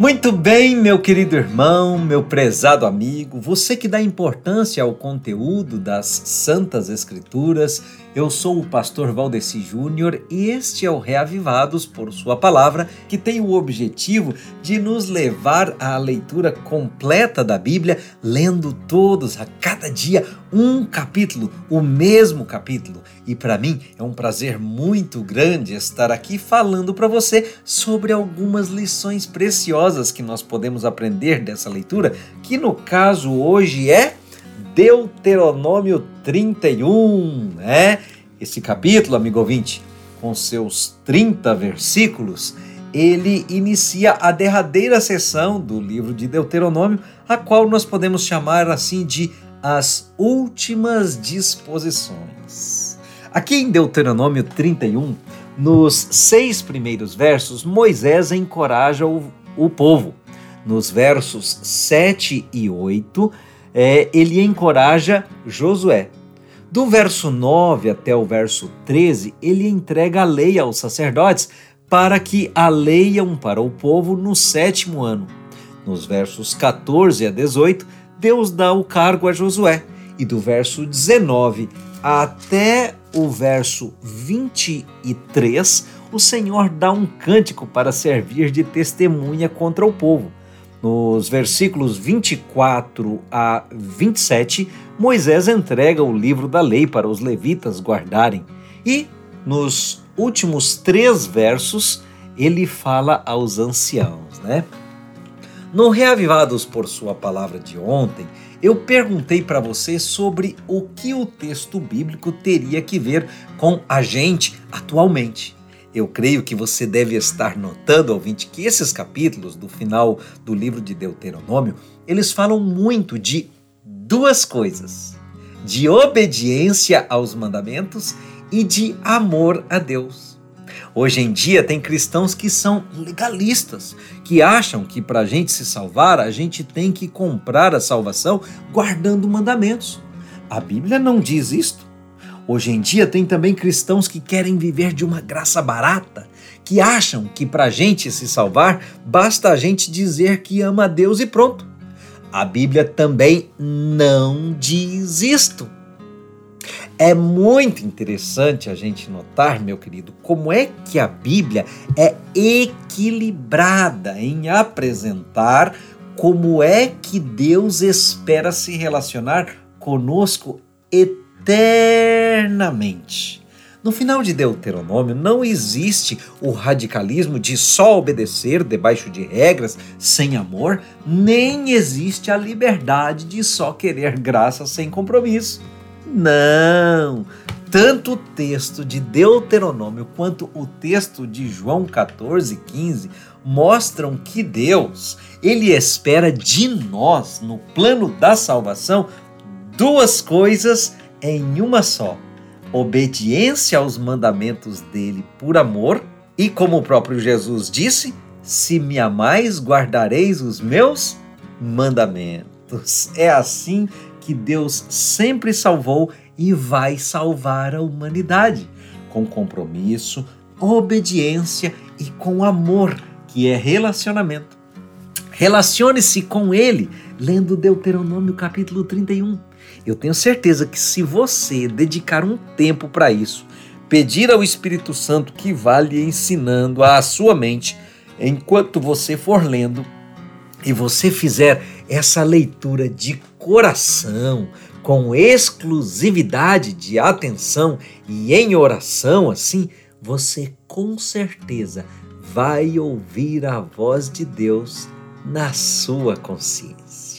Muito bem, meu querido irmão, meu prezado amigo, você que dá importância ao conteúdo das Santas Escrituras, eu sou o pastor Valdeci Júnior e este é o Reavivados por Sua Palavra, que tem o objetivo de nos levar à leitura completa da Bíblia, lendo todos, a cada dia, um capítulo, o mesmo capítulo. E para mim é um prazer muito grande estar aqui falando para você sobre algumas lições preciosas que nós podemos aprender dessa leitura, que no caso hoje é Deuteronômio 31, né? Esse capítulo, amigo ouvinte, com seus 30 versículos, ele inicia a derradeira sessão do livro de Deuteronômio, a qual nós podemos chamar assim de as últimas disposições. Aqui em Deuteronômio 31, nos seis primeiros versos, Moisés encoraja o, o povo. Nos versos 7 e 8, é, ele encoraja Josué. Do verso 9 até o verso 13, ele entrega a lei aos sacerdotes para que a leiam para o povo no sétimo ano. Nos versos 14 a 18, Deus dá o cargo a Josué. E do verso 19 até o verso 23, o Senhor dá um cântico para servir de testemunha contra o povo. Nos versículos 24 a 27, Moisés entrega o livro da lei para os levitas guardarem. E nos últimos três versos, ele fala aos anciãos, né? No Reavivados por Sua Palavra de ontem, eu perguntei para você sobre o que o texto bíblico teria que ver com a gente atualmente. Eu creio que você deve estar notando, ouvinte, que esses capítulos do final do livro de Deuteronômio, eles falam muito de duas coisas: de obediência aos mandamentos e de amor a Deus. Hoje em dia tem cristãos que são legalistas, que acham que para a gente se salvar a gente tem que comprar a salvação guardando mandamentos. A Bíblia não diz isto. Hoje em dia tem também cristãos que querem viver de uma graça barata, que acham que para a gente se salvar basta a gente dizer que ama a Deus e pronto. A Bíblia também não diz isto. É muito interessante a gente notar, meu querido, como é que a Bíblia é equilibrada em apresentar como é que Deus espera se relacionar conosco eternamente eternamente. No final de Deuteronômio não existe o radicalismo de só obedecer debaixo de regras, sem amor, nem existe a liberdade de só querer graça sem compromisso. Não! Tanto o texto de Deuteronômio quanto o texto de João 14, 15 mostram que Deus, ele espera de nós, no plano da salvação, duas coisas em uma só: obediência aos mandamentos dele por amor, e como o próprio Jesus disse: se me amais, guardareis os meus mandamentos. É assim que Deus sempre salvou e vai salvar a humanidade, com compromisso, obediência e com amor, que é relacionamento. Relacione-se com Ele, lendo Deuteronômio capítulo 31 eu tenho certeza que se você dedicar um tempo para isso, pedir ao Espírito Santo que vá lhe ensinando a sua mente enquanto você for lendo e você fizer essa leitura de coração, com exclusividade de atenção e em oração, assim, você com certeza vai ouvir a voz de Deus na sua consciência.